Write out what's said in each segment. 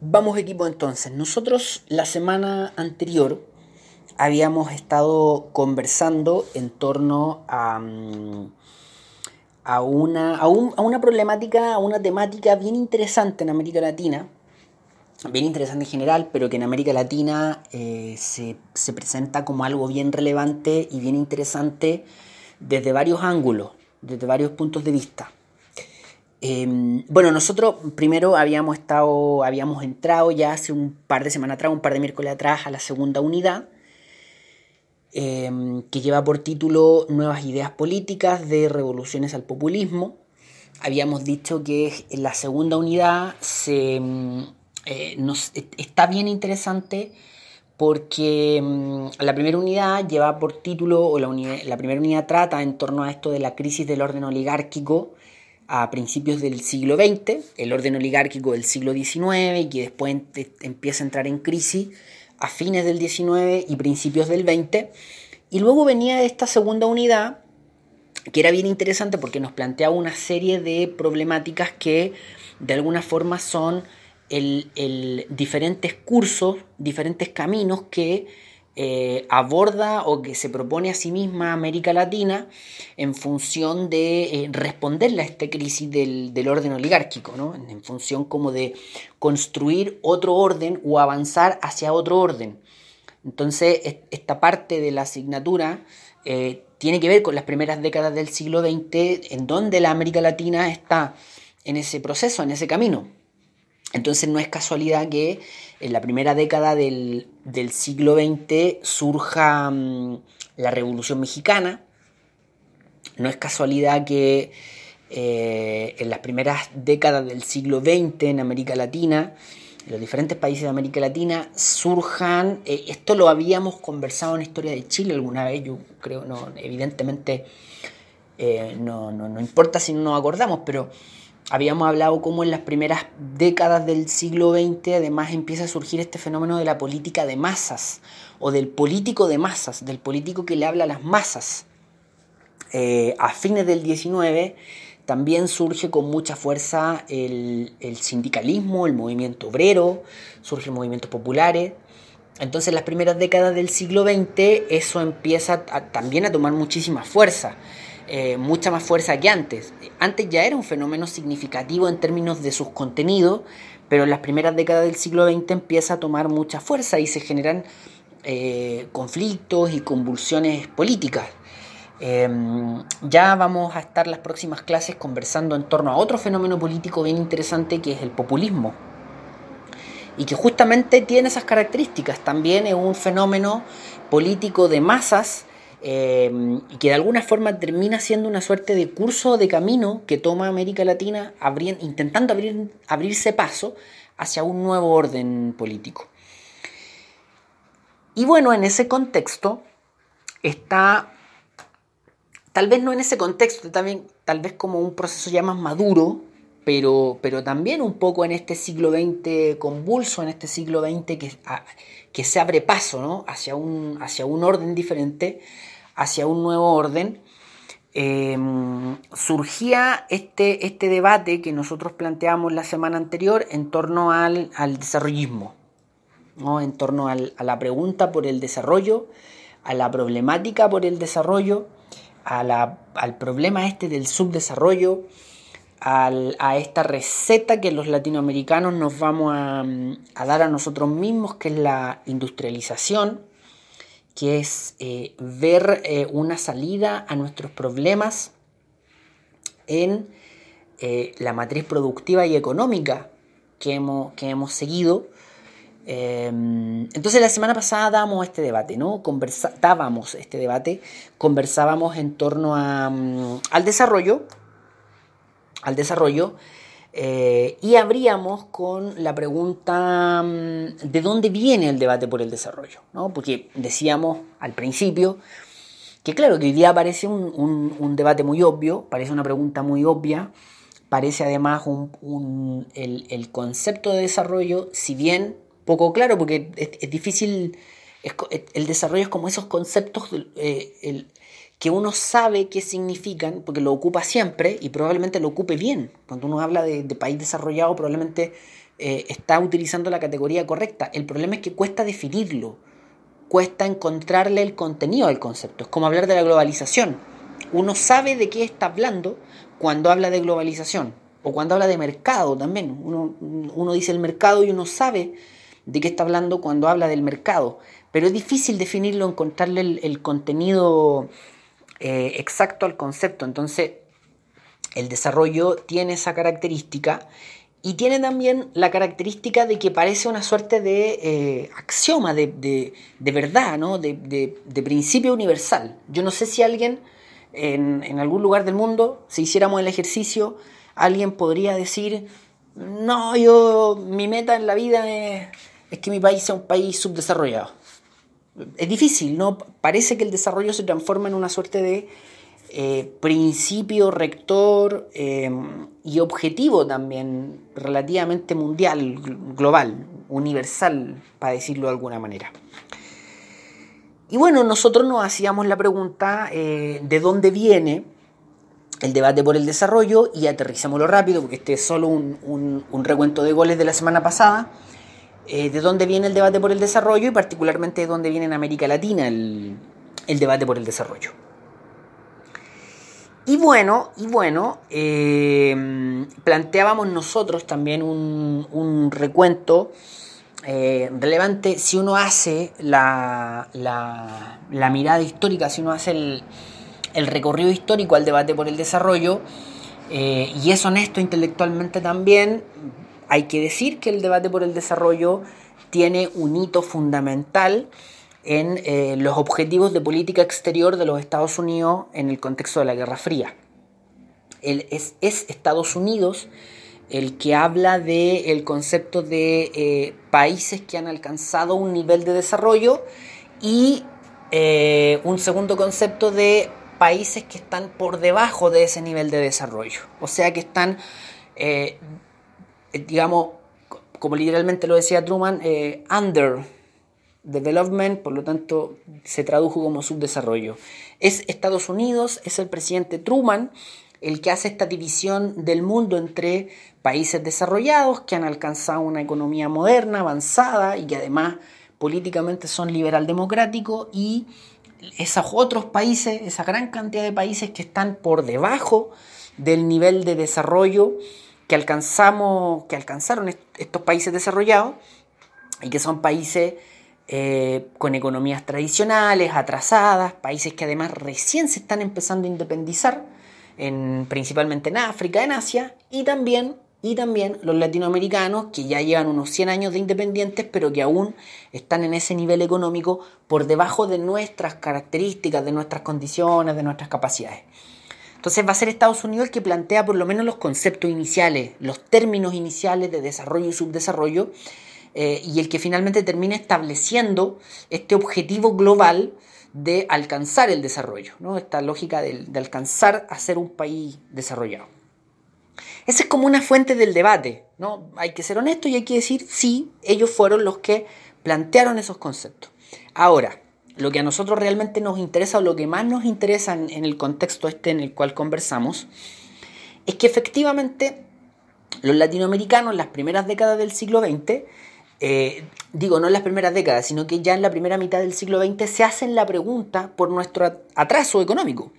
Vamos equipo entonces. Nosotros la semana anterior habíamos estado conversando en torno a, mm, a, una, a, una problemática, a una temática bien interesante en América Latina, bien interesante en general, pero que en América Latina eh, se, se presenta como algo bien relevante y bien interesante desde varios ángulos, desde varios puntos de vista. Em, bueno, nosotros primero habíamos estado, habíamos entrado ya hace un par de semanas atrás, un par de miércoles atrás, a la segunda unidad, em, que lleva por título Nuevas ideas políticas de revoluciones al populismo. Habíamos dicho que la segunda unidad se, em, eh, nos, está bien interesante porque la primera unidad lleva por título, o la, la primera unidad trata en torno a esto de la crisis del orden oligárquico, a principios del siglo XX, el orden oligárquico del siglo XIX y que después empieza a entrar en crisis a fines del XIX y principios del XX. Y luego venía esta segunda unidad, que era bien interesante porque nos planteaba una serie de problemáticas que de alguna forma son el, el diferentes cursos, diferentes caminos que eh, aborda o que se propone a sí misma América Latina en función de eh, responderle a esta crisis del, orden oligárquico, ¿no? en función como de construir otro orden o avanzar hacia otro orden. Entonces, esta parte de la asignatura eh, tiene que ver con las primeras décadas del siglo XX, en donde la América Latina está en ese proceso, en ese camino. Entonces no es casualidad que en la primera década del, siglo XX surja mm, la Revolución Mexicana. No es casualidad que eh, en las primeras décadas del siglo XX en América Latina, en los diferentes países de América Latina, surjan, eh, esto lo habíamos conversado en Historia de Chile alguna vez, yo creo, no, evidentemente eh, no, no, no importa si no nos acordamos, pero habíamos hablado cómo en las primeras décadas del siglo XX además empieza a surgir este fenómeno de la política de masas o del político de masas, del político que le habla a las masas. Eh, a fines del XIX también surge con mucha fuerza el, sindicalismo, el movimiento obrero, surgen movimientos populares. Entonces en las primeras décadas del siglo XX eso empieza también a tomar muchísima fuerza. Eh, mucha más fuerza que antes. Antes ya era un fenómeno significativo en términos de sus contenidos, pero en las primeras décadas del siglo XX empieza a tomar mucha fuerza y se generan eh, conflictos y convulsiones políticas. Em, ya vamos a estar las próximas clases conversando en torno a otro fenómeno político bien interesante que es el populismo. Y que justamente tiene esas características. También es un fenómeno político de masas eh, y que de alguna forma termina siendo una suerte de curso de camino que toma América Latina intentando abrir, abrirse paso hacia un nuevo orden político. Y bueno, en ese contexto está, tal vez no en ese contexto, también, tal vez como un proceso ya más maduro, pero, pero también un poco en este siglo XX convulso, en este siglo XX que, que se abre paso ¿no? hacia, un, hacia un orden diferente, hacia un nuevo orden, em, surgía este, este debate que nosotros planteamos la semana anterior en torno al, desarrollismo, ¿no? en torno a la pregunta por el desarrollo, a la problemática por el desarrollo, al problema este del subdesarrollo, a esta receta que los latinoamericanos nos vamos a, a, dar a nosotros mismos, que es la industrialización, que es eh, ver eh, una salida a nuestros problemas en eh, la matriz productiva y económica que hemos, que hemos seguido. entonces la semana pasada dábamos este debate, ¿no? dábamos este debate, conversábamos en torno a, mm, al desarrollo, al desarrollo eh, y abríamos con la pregunta mm, de dónde viene el debate por el desarrollo, ¿no? porque decíamos al principio que claro, que hoy día parece un, debate muy obvio, parece una pregunta muy obvia, parece además un, el, concepto de desarrollo, si bien poco claro, porque es, difícil, el desarrollo es como esos conceptos eh, que uno sabe qué significan, porque lo ocupa siempre y probablemente lo ocupe bien. Cuando uno habla de, país desarrollado, probablemente eh, está utilizando la categoría correcta. El problema es que cuesta definirlo, cuesta encontrarle el contenido al concepto. Es como hablar de la globalización. Uno sabe de qué está hablando cuando habla de globalización o cuando habla de mercado también. Uno, uno dice el mercado y uno sabe de qué está hablando cuando habla del mercado. Pero es difícil definirlo, encontrarle el contenido eh, exacto al concepto. Entonces, el desarrollo tiene esa característica y tiene también la característica de que parece una suerte de eh, axioma, de, verdad, ¿no? de, principio universal. Yo no sé si alguien en, algún lugar del mundo, si hiciéramos el ejercicio, alguien podría decir, no, yo, mi meta en la vida es, es que mi país sea un país subdesarrollado es difícil, ¿no? Parece que el desarrollo se transforma en una suerte de eh, principio rector eh, y objetivo también relativamente mundial, global, universal, para decirlo de alguna manera. Y bueno, nosotros nos hacíamos la pregunta eh, de dónde viene el debate por el desarrollo y aterrizámoslo rápido porque este es solo un, un recuento de goles de la semana pasada. Eh, de dónde viene el debate por el desarrollo y particularmente de dónde viene en América Latina el, debate por el desarrollo. Y bueno, y bueno eh, planteábamos nosotros también un, recuento eh, relevante si uno hace la, mirada histórica, si uno hace el, el, recorrido histórico al debate por el desarrollo, y es honesto intelectualmente también, hay que decir que el debate por el desarrollo tiene un hito fundamental en eh, los objetivos de política exterior de los Estados Unidos en el contexto de la Guerra Fría. es, Estados Unidos el que habla del concepto de eh, países que han alcanzado un nivel de desarrollo y eh, un segundo concepto de países que están por debajo de ese nivel de desarrollo. O sea que están digamos, como literalmente lo decía Truman, eh, under development, por lo tanto se tradujo como subdesarrollo. Es Estados Unidos, es el presidente Truman el que hace esta división del mundo entre países desarrollados que han alcanzado una economía moderna, avanzada y que además políticamente son liberal democráticos y esos otros países, esa gran cantidad de países que están por debajo del nivel de desarrollo que, alcanzamos, que alcanzaron estos países desarrollados y que son países eh, con economías tradicionales, atrasadas, países que además recién se están empezando a independizar, en, principalmente en África, en Asia, y también, y también los latinoamericanos que ya llevan unos 100 años de independientes, pero que aún están en ese nivel económico por debajo de nuestras características, de nuestras condiciones, de nuestras capacidades. Entonces va a ser Estados Unidos el que plantea por lo menos los conceptos iniciales, los términos iniciales de desarrollo y subdesarrollo, eh, y el que finalmente termina estableciendo este objetivo global de alcanzar el desarrollo, ¿no? esta lógica de, alcanzar a ser un país desarrollado. Esa es como una fuente del debate, ¿no? Hay que ser honesto y hay que decir, sí, ellos fueron los que plantearon esos conceptos. Ahora, lo que a nosotros realmente nos interesa o lo que más nos interesa en, el contexto este en el cual conversamos, es que efectivamente los latinoamericanos en las primeras décadas del siglo XX, eh, digo no en las primeras décadas, sino que ya en la primera mitad del siglo XX se hacen la pregunta por nuestro atraso económico,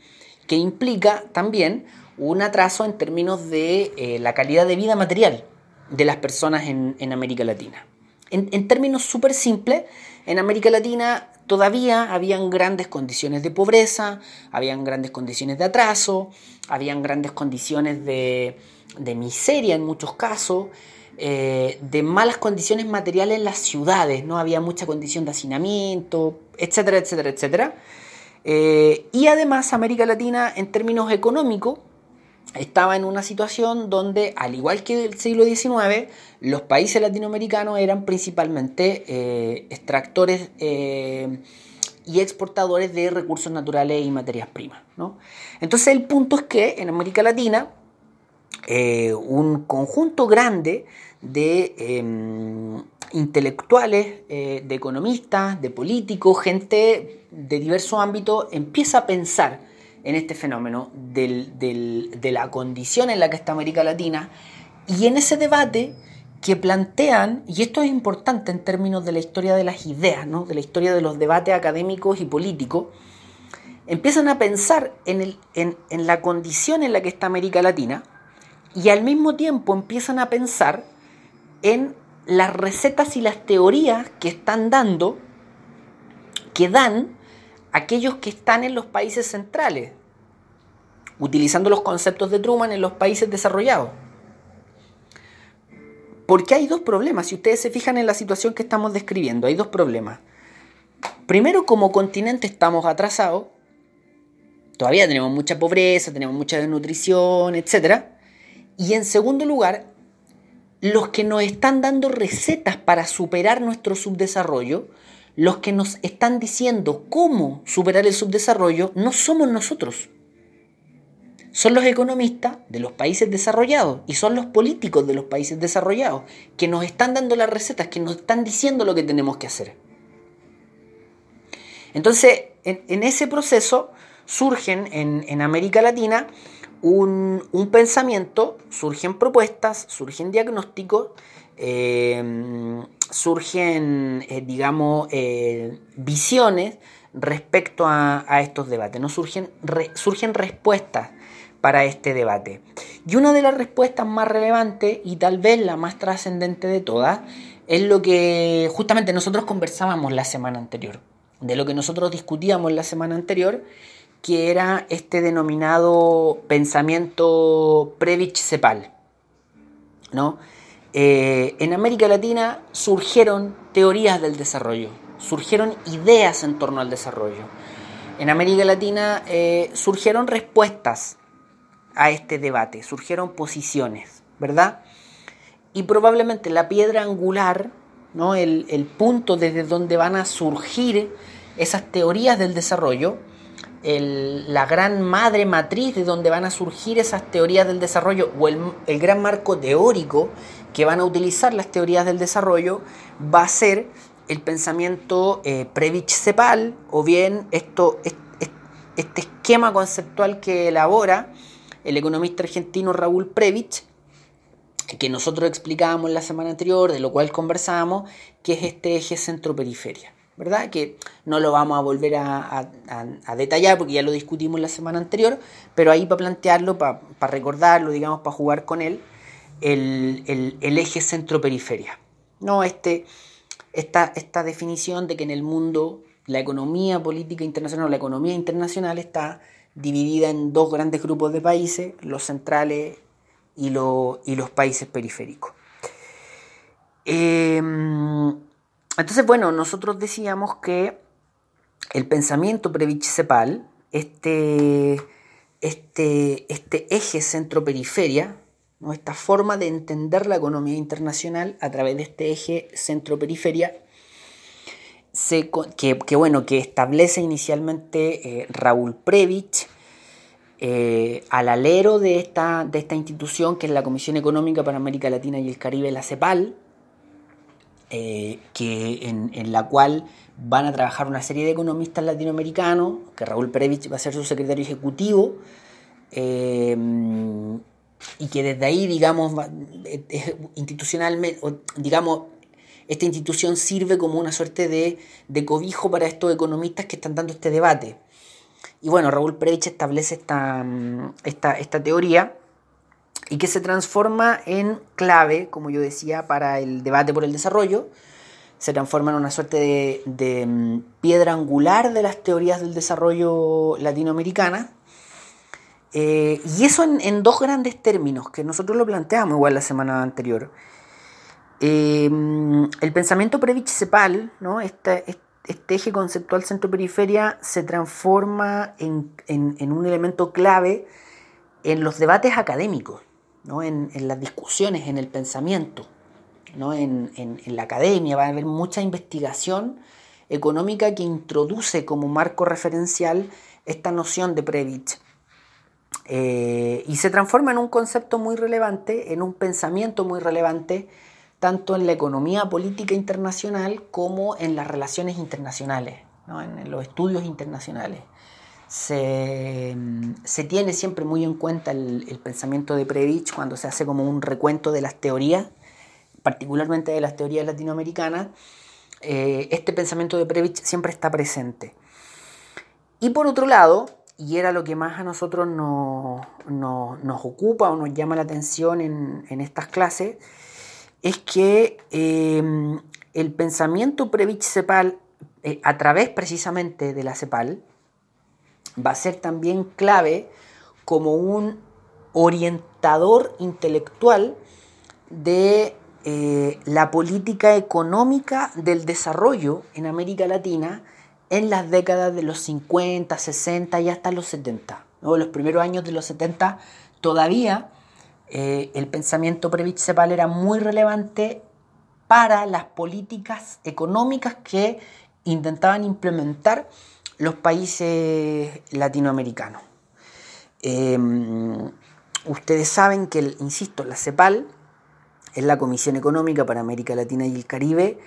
que implica también un atraso en términos de eh, la calidad de vida material de las personas en, América Latina. En, en términos súper simples, en América Latina todavía habían grandes condiciones de pobreza, habían grandes condiciones de atraso, habían grandes condiciones de, miseria en muchos casos, eh, de malas condiciones materiales en las ciudades, no había mucha condición de hacinamiento, etcétera, etcétera, etcétera. Eh, y además América Latina en términos económicos estaba en una situación donde, al igual que el siglo XIX, los países latinoamericanos eran principalmente eh, extractores eh, y exportadores de recursos naturales y materias primas. Entonces el punto es que en América Latina eh, un conjunto grande de em, intelectuales, de economistas, de políticos, gente de diversos ámbitos empieza a pensar en este fenómeno de la condición en la que está América Latina y en ese debate que plantean, y esto es importante en términos de la historia de las ideas, de la historia de los debates académicos y políticos, empiezan a pensar en, en la condición en la que está América Latina y al mismo tiempo empiezan a pensar en las recetas y las teorías que están dando, que dan aquellos que están en los países centrales, utilizando los conceptos de Truman en los países desarrollados. Porque hay dos problemas, si ustedes se fijan en la situación que estamos describiendo, hay dos problemas. Primero, como continente estamos atrasados, todavía tenemos mucha pobreza, tenemos mucha desnutrición, etc. Y en segundo lugar, los que nos están dando recetas para superar nuestro subdesarrollo, los que nos están diciendo cómo superar el subdesarrollo, no somos nosotros son los economistas de los países desarrollados y son los políticos de los países desarrollados que nos están dando las recetas, que nos están diciendo lo que tenemos que hacer. Entonces, en, ese proceso surgen en, América Latina un, pensamiento, surgen propuestas, surgen diagnósticos, eh, surgen, eh, digamos, eh, visiones respecto a, estos debates, ¿no? surgen, surgen respuestas para este debate. Y una de las respuestas más relevantes y tal vez la más trascendente de todas es lo que justamente nosotros conversábamos la semana anterior, de lo que nosotros discutíamos la semana anterior, que era este denominado pensamiento Previch-Cepal. ¿no? Eh, en América Latina surgieron teorías del desarrollo, surgieron ideas en torno al desarrollo. En América Latina eh, surgieron respuestas a este debate, surgieron posiciones, ¿verdad? Y probablemente la piedra angular, ¿no? el, punto desde donde van a surgir esas teorías del desarrollo, la gran madre matriz de donde van a surgir esas teorías del desarrollo o el, gran marco teórico que van a utilizar las teorías del desarrollo va a ser el pensamiento eh, Previch-Cepal o bien esto, este esquema conceptual que elabora el economista argentino Raúl Previch, que nosotros explicábamos la semana anterior, de lo cual conversábamos, que es este eje centro-periferia. ¿verdad? Que no lo vamos a volver a, detallar porque ya lo discutimos la semana anterior, pero ahí para plantearlo, para, recordarlo, digamos, para jugar con él, el, eje centro-periferia. ¿no? Este, esta, esta definición de que en el mundo la economía política internacional la economía internacional está dividida en dos grandes grupos de países, los centrales y, los países periféricos. Em, entonces, bueno, nosotros decíamos que el pensamiento previch-cepal, este, este, este eje centro-periferia, ¿no? esta forma de entender la economía internacional a través de este eje centro-periferia, que, bueno, que establece inicialmente eh, Raúl Previch eh, al alero de esta, de esta institución que es la Comisión Económica para América Latina y el Caribe, la CEPAL, eh, que en, la cual van a trabajar una serie de economistas latinoamericanos, que Raúl Previch va a ser su secretario ejecutivo, y que desde ahí, digamos, institucionalmente, digamos, esta institución sirve como una suerte de, cobijo para estos economistas que están dando este debate. Y bueno, Raúl Previch establece esta, mm, esta, esta teoría y que se transforma en clave, como yo decía, para el debate por el desarrollo. Se transforma en una suerte de, mm, piedra angular de las teorías del desarrollo latinoamericana. Eh, y eso en, dos grandes términos, que nosotros lo planteamos igual la semana anterior. Em, el pensamiento previch-cepal, ¿no? este, eje conceptual centro-periferia, se transforma en, un elemento clave en los debates académicos, ¿no? en, las discusiones, en el pensamiento, ¿no? en, la academia. Va a haber mucha investigación económica que introduce como marco referencial esta noción de Previch. Eh, y se transforma en un concepto muy relevante, en un pensamiento muy relevante tanto en la economía política internacional como en las relaciones internacionales, en, los estudios internacionales. se, tiene siempre muy en cuenta el, pensamiento de Previch cuando se hace como un recuento de las teorías, particularmente de las teorías latinoamericanas. Eh, este pensamiento de Previch siempre está presente. Y por otro lado, y era lo que más a nosotros nos, ocupa o nos llama la atención en, estas clases, es que eh, el pensamiento Previch-Cepal, eh, a través precisamente de la CEPAL, va a ser también clave como un orientador intelectual de eh, la política económica del desarrollo en América Latina en las décadas de los 50, 60 y hasta los 70. ¿no? Los primeros años de los 70 todavía eh, el pensamiento Previch-Cepal era muy relevante para las políticas económicas que intentaban implementar los países latinoamericanos. Em, ustedes saben que, insisto, la CEPAL es la Comisión Económica para América Latina y el Caribe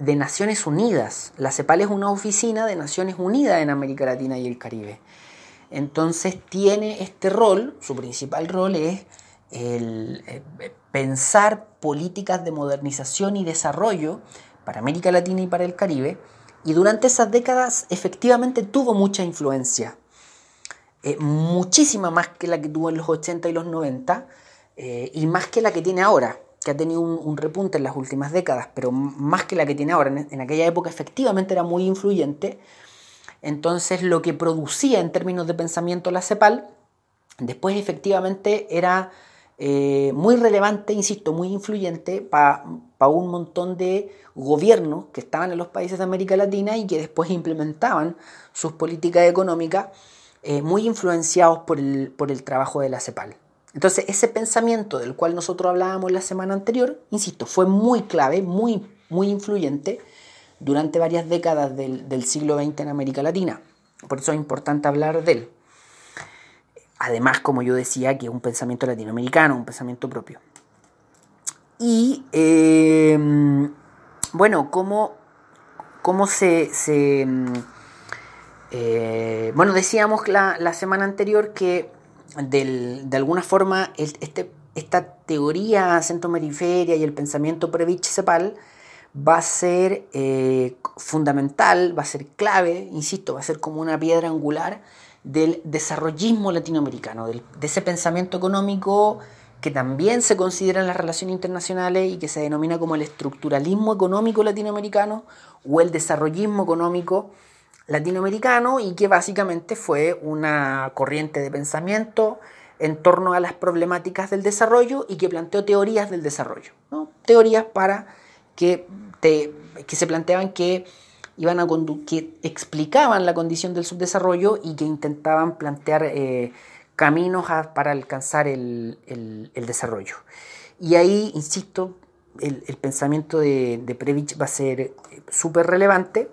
de Naciones Unidas. La CEPAL es una oficina de Naciones Unidas en América Latina y el Caribe. Entonces tiene este rol, su principal rol es el, eh, pensar políticas de modernización y desarrollo para América Latina y para el Caribe, y durante esas décadas efectivamente tuvo mucha influencia, eh, muchísima más que la que tuvo en los 80 y los 90, eh, y más que la que tiene ahora, que ha tenido un, repunte en las últimas décadas, pero más que la que tiene ahora. En, aquella época efectivamente era muy influyente. Entonces lo que producía en términos de pensamiento la CEPAL, después efectivamente era eh, muy relevante, insisto, muy influyente para un montón de gobiernos que estaban en los países de América Latina y que después implementaban sus políticas económicas eh, muy influenciados por el, por el trabajo de la CEPAL. Entonces ese pensamiento del cual nosotros hablábamos la semana anterior, insisto, fue muy clave, muy, muy influyente durante varias décadas del, del siglo XX en América Latina. Por eso es importante hablar de él. Además, como yo decía, que es un pensamiento latinoamericano, un pensamiento propio. Y em, bueno, ¿cómo, cómo se... Eh, bueno, decíamos la, la, semana anterior que de alguna forma este, esta teoría centro-periferia y el pensamiento Previch-Cepal va a ser eh, fundamental, va a ser clave, insisto, va a ser como una piedra angular del desarrollismo latinoamericano, de ese pensamiento económico que también se considera en las relaciones internacionales y que se denomina como el estructuralismo económico latinoamericano o el desarrollismo económico latinoamericano y que básicamente fue una corriente de pensamiento en torno a las problemáticas del desarrollo y que planteó teorías del desarrollo, teorías para que, que se planteaban que iban a que explicaban la condición del subdesarrollo y que intentaban plantear eh, caminos para alcanzar el, desarrollo. Y ahí, insisto, el, pensamiento de, de, Previch va a ser eh, súper relevante.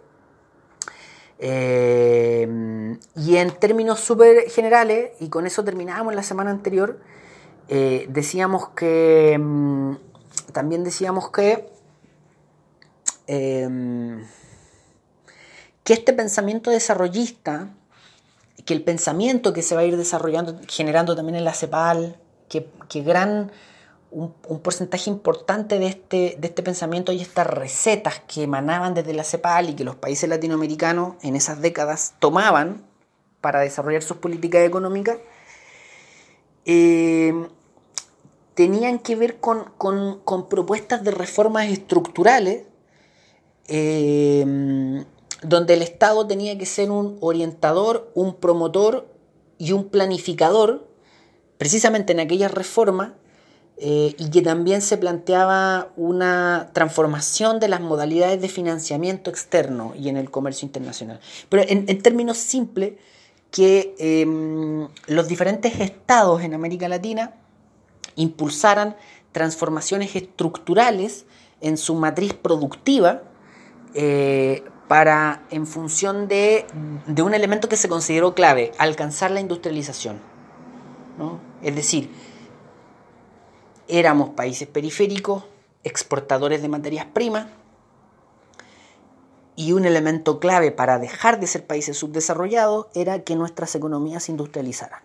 Eh, y en términos súper generales, y con eso terminábamos la semana anterior, decíamos que, mm, también decíamos que, que este pensamiento desarrollista, que el pensamiento que se va a ir desarrollando, generando también en la CEPAL, que, gran, un, porcentaje importante de este, de este pensamiento y estas recetas que emanaban desde la CEPAL y que los países latinoamericanos en esas décadas tomaban para desarrollar sus políticas económicas, eh, tenían que ver con, propuestas de reformas estructurales eh, donde el Estado tenía que ser un orientador, un promotor y un planificador, precisamente en aquella reforma, eh, y que también se planteaba una transformación de las modalidades de financiamiento externo y en el comercio internacional. Pero en, términos simples, que em, los diferentes estados en América Latina impulsaran transformaciones estructurales en su matriz productiva, eh, para, en función de, un elemento que se consideró clave, alcanzar la industrialización. Es decir, éramos países periféricos, exportadores de materias primas, Y un elemento clave para dejar de ser países subdesarrollados era que nuestras economías se industrializaran.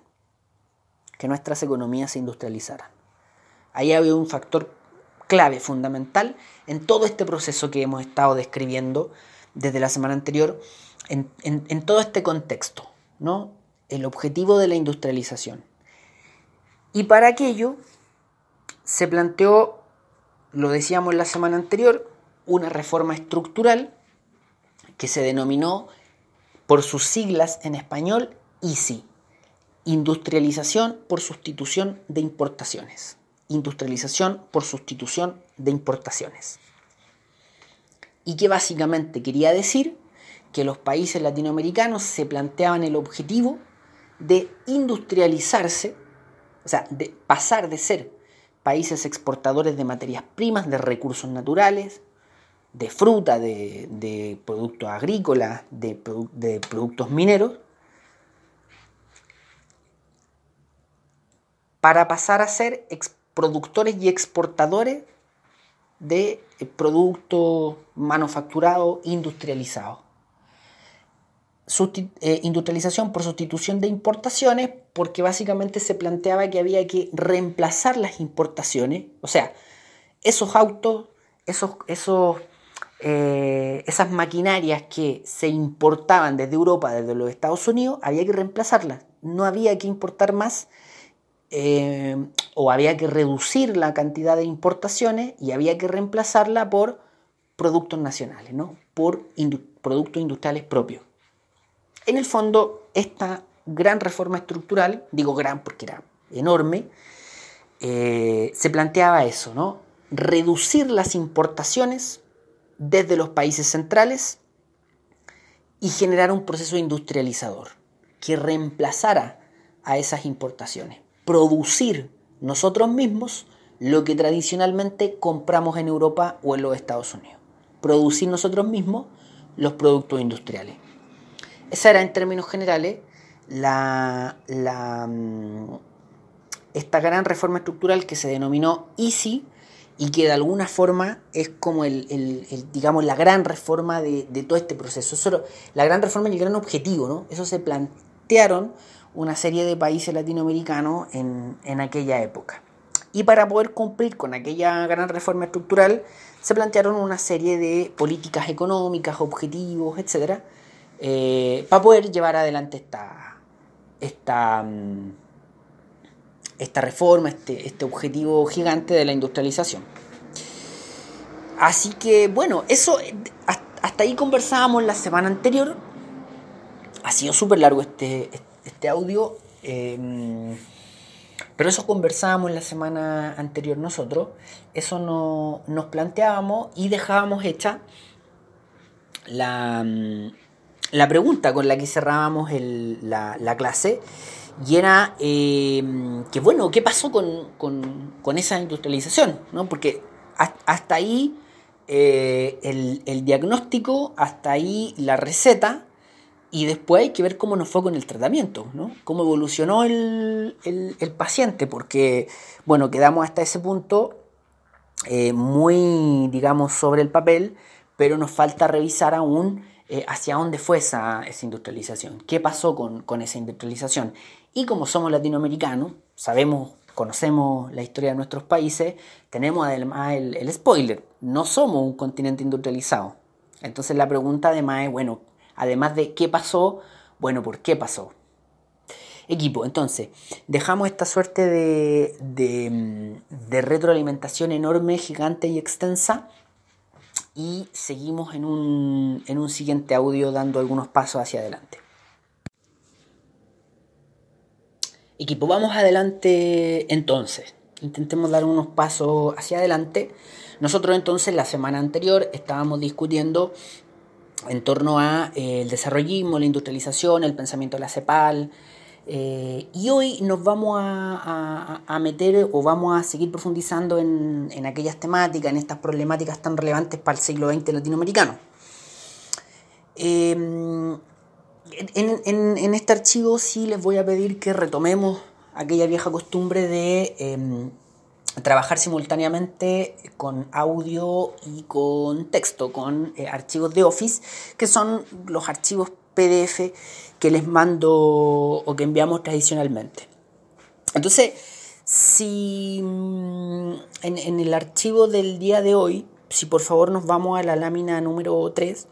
Que nuestras economías se industrializaran. Ahí había un factor clave, fundamental, en todo este proceso que hemos estado describiendo desde la semana anterior, en, en todo este contexto, ¿no? El objetivo de la industrialización. Y para aquello se planteó, lo decíamos la semana anterior, una reforma estructural que se denominó por sus siglas en español ISI, Industrialización por sustitución de importaciones. Industrialización por sustitución de importaciones. Y que básicamente quería decir que los países latinoamericanos se planteaban el objetivo de industrializarse, o sea, de pasar de ser países exportadores de materias primas, de recursos naturales, de fruta, de, productos agrícolas, de, productos mineros, para pasar a ser productores y exportadores de productos manufacturados industrializados. Eh, industrialización por sustitución de importaciones, porque básicamente se planteaba que había que reemplazar las importaciones, o sea, esos autos, esos, esos eh, esas maquinarias que se importaban desde Europa, desde los Estados Unidos, había que reemplazarlas. No había que importar más eh, o había que reducir la cantidad de importaciones y había que reemplazarla por productos nacionales, ¿no? por productos industriales propios. En el fondo, esta gran reforma estructural, digo gran porque era enorme, eh, se planteaba eso, ¿no? Reducir las importaciones desde los países centrales y generar un proceso industrializador que reemplazara a esas importaciones. Producir nosotros mismos lo que tradicionalmente compramos en Europa o en los Estados Unidos. Producir nosotros mismos los productos industriales. Esa era en términos generales la, mm, esta gran reforma estructural que se denominó EASY y que de alguna forma es como el, digamos, la gran reforma de, todo este proceso. Eso, la gran reforma y el gran objetivo, ¿no? Eso se plantearon una serie de países latinoamericanos en, aquella época. Y para poder cumplir con aquella gran reforma estructural, se plantearon una serie de políticas económicas, objetivos, etc., eh, para poder llevar adelante esta, esta, mm, esta reforma, este, este objetivo gigante de la industrialización. Así que bueno, eso hasta ahí conversábamos la semana anterior. Ha sido súper largo este, este audio. Em, pero eso conversábamos la semana anterior nosotros. Eso no, nos planteábamos y dejábamos hecha la, la pregunta con la que cerrábamos la, la clase y era em, que, bueno, ¿qué pasó con, esa industrialización? ¿no? Porque hasta ahí eh, el, diagnóstico, hasta ahí la receta, y después hay que ver cómo nos fue con el tratamiento, ¿no? cómo evolucionó el, paciente, porque, bueno, quedamos hasta ese punto eh, muy, digamos, sobre el papel, pero nos falta revisar aún eh, hacia dónde fue esa, industrialización, qué pasó con, esa industrialización. Y como somos latinoamericanos, sabemos, conocemos la historia de nuestros países, tenemos además el, spoiler, no somos un continente industrializado. Entonces la pregunta además es, bueno, además de qué pasó, bueno, ¿por qué pasó? Equipo, entonces, dejamos esta suerte de, de, retroalimentación enorme, gigante y extensa y seguimos en un, en un siguiente audio dando algunos pasos hacia adelante. Equipo, vamos adelante entonces. Intentemos dar unos pasos hacia adelante. Nosotros entonces la semana anterior estábamos discutiendo en torno a eh, el desarrollismo, la industrialización, el pensamiento de la CEPAL. Eh, y hoy nos vamos a, meter o vamos a seguir profundizando en, en, aquellas temáticas, en estas problemáticas tan relevantes para el siglo XX latinoamericano. Eh, en, este archivo sí les voy a pedir que retomemos aquella vieja costumbre de em, trabajar simultáneamente con audio y con texto, con eh, archivos de Office, que son los archivos PDF que les mando o que enviamos tradicionalmente. Entonces, si mm, en, en el archivo del día de hoy, si por favor nos vamos a la lámina número 3,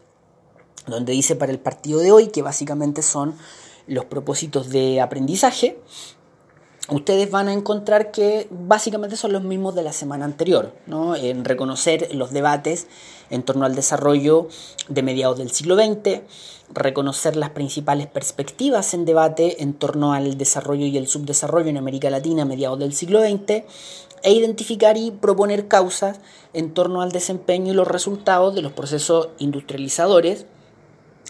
donde dice para el partido de hoy, que básicamente son los propósitos de aprendizaje, ustedes van a encontrar que básicamente son los mismos de la semana anterior, ¿no? en reconocer los debates en torno al desarrollo de mediados del siglo XX, reconocer las principales perspectivas en debate en torno al desarrollo y el subdesarrollo en América Latina a mediados del siglo XX, e identificar y proponer causas en torno al desempeño y los resultados de los procesos industrializadores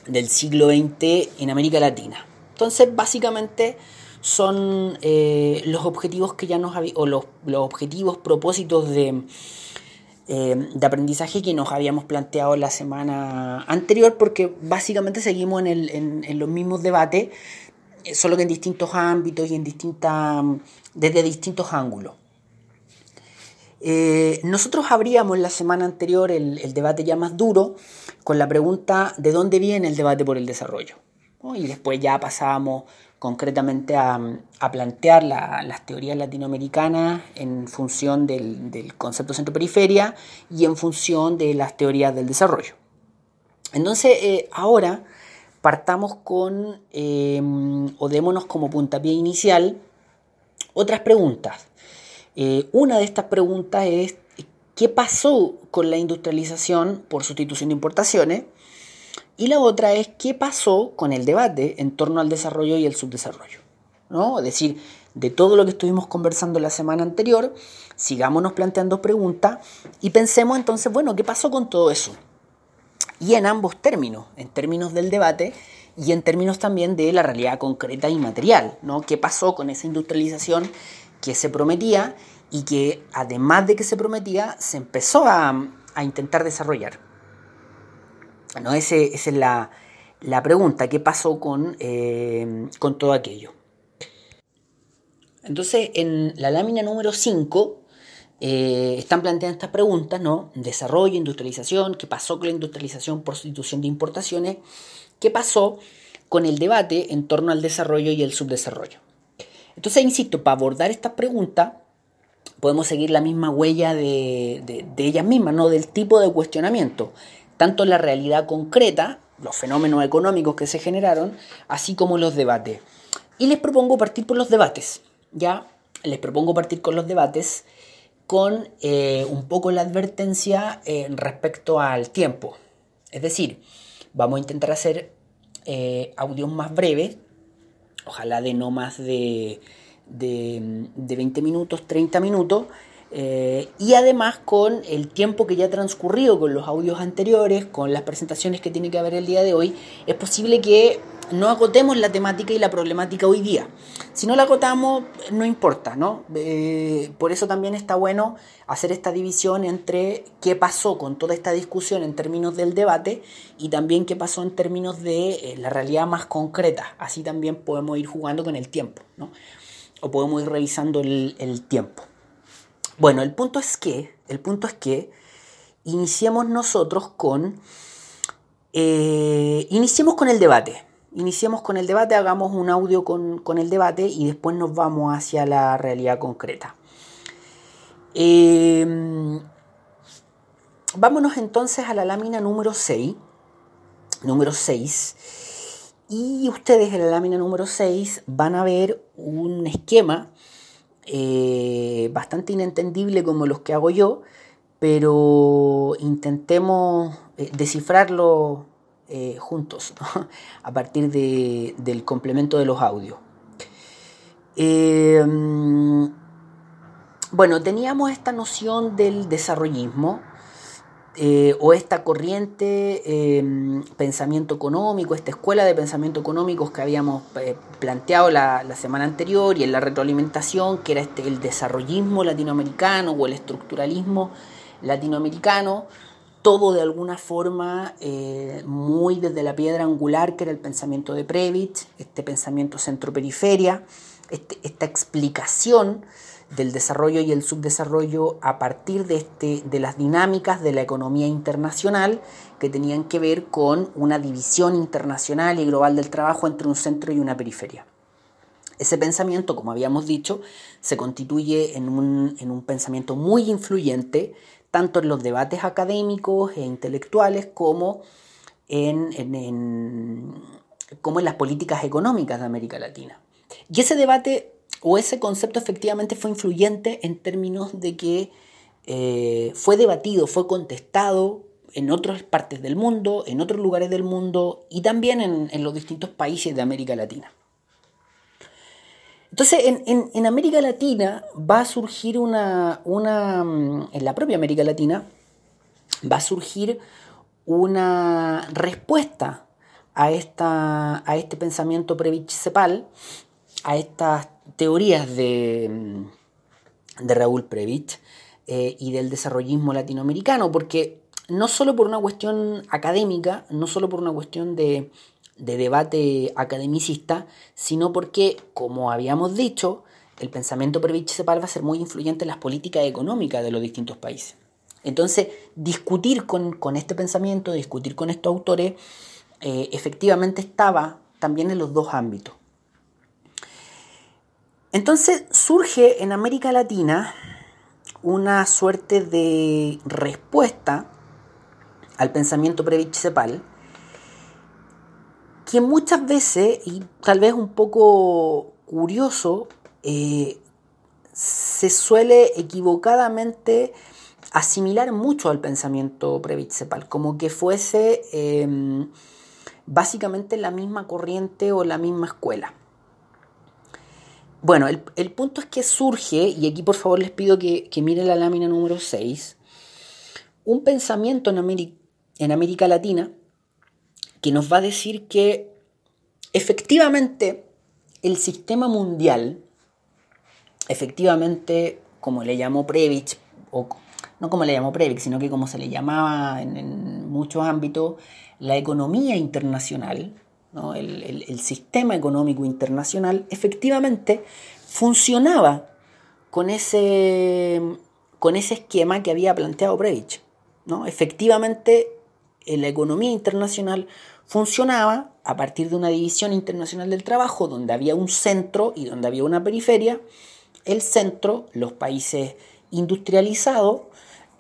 del siglo XX en América Latina. Entonces, básicamente son eh, los objetivos que ya nos o los, objetivos, propósitos de, eh, de aprendizaje que nos habíamos planteado la semana anterior, porque básicamente seguimos en, en, los mismos debates, eh, solo que en distintos ámbitos y en distintas, desde distintos ángulos. nosotros abríamos la semana anterior el, el, debate ya más duro con la pregunta de dónde viene el debate por el desarrollo. Y después ya pasábamos concretamente a, plantear las teorías latinoamericanas en función del, concepto centro-periferia y en función de las teorías del desarrollo. Entonces, eh, ahora partamos con, eh, o démonos como puntapié inicial, otras preguntas. Eh, una de estas preguntas es, ¿qué pasó con la industrialización por sustitución de importaciones? Y la otra es qué pasó con el debate en torno al desarrollo y el subdesarrollo. ¿no? Es decir, de todo lo que estuvimos conversando la semana anterior, sigámonos planteando preguntas y pensemos entonces, bueno, ¿qué pasó con todo eso? Y en ambos términos, en términos del debate y en términos también de la realidad concreta y material, ¿no? ¿Qué pasó con esa industrialización que se prometía y que además de que se prometía, se empezó a, a intentar desarrollar? Bueno, ese, esa es la, pregunta, ¿qué pasó con, eh, con todo aquello? Entonces, en la lámina número 5 eh, están planteando estas preguntas, ¿no? Desarrollo, industrialización, ¿qué pasó con la industrialización por sustitución de importaciones? ¿Qué pasó con el debate en torno al desarrollo y el subdesarrollo? Entonces, insisto, para abordar esta pregunta, podemos seguir la misma huella de, de, de ellas mismas, ¿no? Del tipo de cuestionamiento tanto la realidad concreta, los fenómenos económicos que se generaron, así como los debates. Y les propongo partir por los debates, ¿ya? Les propongo partir con los debates con eh, un poco la advertencia eh, respecto al tiempo. Es decir, vamos a intentar hacer eh, audios más breves, ojalá de no más de, de, de 20 minutos, 30 minutos, eh, y además con el tiempo que ya ha transcurrido con los audios anteriores, con las presentaciones que tiene que haber el día de hoy, es posible que no agotemos la temática y la problemática hoy día. Si no la agotamos, no importa, ¿no? Eh, por eso también está bueno hacer esta división entre qué pasó con toda esta discusión en términos del debate y también qué pasó en términos de eh, la realidad más concreta. Así también podemos ir jugando con el tiempo, ¿no? O podemos ir revisando el tiempo. Bueno, el punto es que, el punto es que iniciemos nosotros con, eh, iniciemos con el debate. Iniciemos con el debate, hagamos un audio con, el debate y después nos vamos hacia la realidad concreta. Em, vámonos entonces a la lámina número 6. Número 6. Y ustedes en la lámina número 6 van a ver un esquema eh, bastante inentendible como los que hago yo, pero intentemos eh, descifrarlo eh, juntos a partir del complemento de los audios. bueno, teníamos esta noción del desarrollismo eh, o esta corriente em, pensamiento económico, esta escuela de pensamiento económicos que habíamos eh, planteado la, semana anterior y en la retroalimentación, que era este, el desarrollismo latinoamericano o el estructuralismo latinoamericano, todo de alguna forma eh, muy desde la piedra angular que era el pensamiento de Previch, este pensamiento centro-periferia, este, esta explicación del desarrollo y el subdesarrollo a partir de, este, de las dinámicas de la economía internacional que tenían que ver con una división internacional y global del trabajo entre un centro y una periferia. Ese pensamiento, como habíamos dicho, se constituye en un, en un pensamiento muy influyente tanto en los debates académicos e intelectuales como en, en, como en las políticas económicas de América Latina. Y ese debate o ese concepto efectivamente fue influyente en términos de que eh, fue debatido, fue contestado en otras partes del mundo, en otros lugares del mundo y también en, los distintos países de América Latina. Entonces, en, América Latina va a surgir una, una, mm, en la propia América Latina, va a surgir una respuesta a, esta, a este pensamiento Previch-Cepal, a estas teorías de, mm, de Raúl Previch eh, y del desarrollismo latinoamericano, porque no solo por una cuestión académica, no solo por una cuestión de, de debate academicista, sino porque, como habíamos dicho, el pensamiento Previch-Cepal va a ser muy influyente en las políticas económicas de los distintos países. Entonces, discutir con, este pensamiento, discutir con estos autores, eh, efectivamente estaba también en los dos ámbitos. Entonces surge en América Latina una suerte de respuesta al pensamiento Previch-Cepal, que muchas veces, y tal vez un poco curioso, eh, se suele equivocadamente asimilar mucho al pensamiento Previch-Cepal, como que fuese em, básicamente la misma corriente o la misma escuela. Bueno, el, punto es que surge, y aquí por favor les pido que, miren la lámina número 6, un pensamiento en América, en Latina que nos va a decir que efectivamente el sistema mundial, efectivamente, como le llamó Previch, o no como le llamó Previch, sino que como se le llamaba en, muchos ámbitos, la economía internacional, el, el, sistema económico internacional, efectivamente funcionaba con ese, con ese esquema que había planteado Previch. ¿no? Efectivamente, la economía internacional funcionaba a partir de una división internacional del trabajo donde había un centro y donde había una periferia. El centro, los países industrializados,